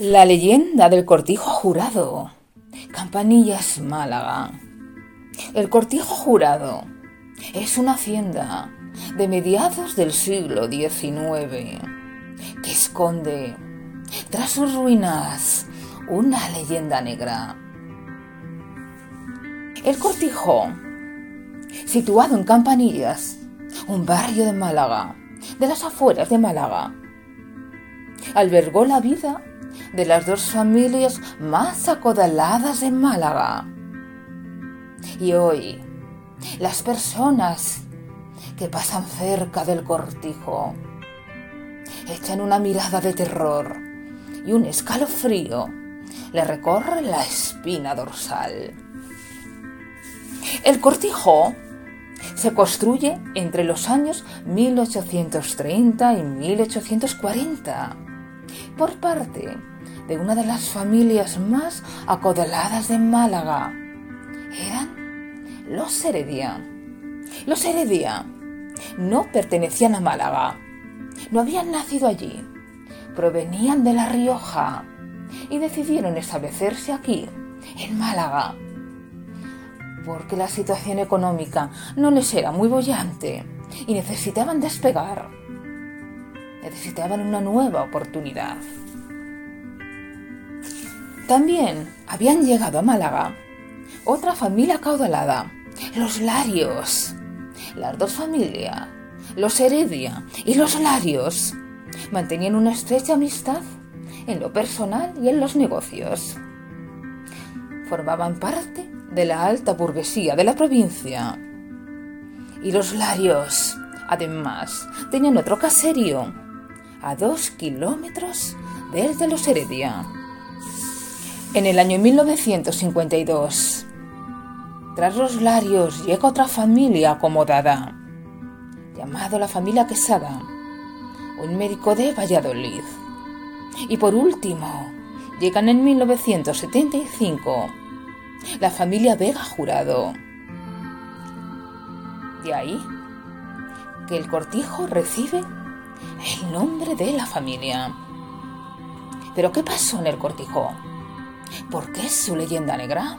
La leyenda del cortijo jurado. Campanillas Málaga. El cortijo jurado es una hacienda de mediados del siglo XIX que esconde tras sus ruinas una leyenda negra. El cortijo, situado en Campanillas, un barrio de Málaga, de las afueras de Málaga, albergó la vida de las dos familias más acodaladas de Málaga. Y hoy, las personas que pasan cerca del cortijo echan una mirada de terror y un escalofrío le recorre la espina dorsal. El cortijo se construye entre los años 1830 y 1840 por parte de una de las familias más acodaladas de Málaga. Eran los Heredia. Los Heredia no pertenecían a Málaga, no habían nacido allí, provenían de La Rioja y decidieron establecerse aquí, en Málaga, porque la situación económica no les era muy bollante y necesitaban despegar. Necesitaban una nueva oportunidad. También habían llegado a Málaga otra familia caudalada, los Larios. Las dos familias, los Heredia y los Larios, mantenían una estrecha amistad en lo personal y en los negocios. Formaban parte de la alta burguesía de la provincia. Y los Larios, además, tenían otro caserío a dos kilómetros del de los Heredia. En el año 1952, tras los Larios llega otra familia acomodada, llamado la familia Quesada, un médico de Valladolid. Y por último, llegan en 1975 la familia Vega Jurado. De ahí que el cortijo recibe el nombre de la familia. Pero ¿qué pasó en el cortijo? ¿Por qué es su leyenda negra?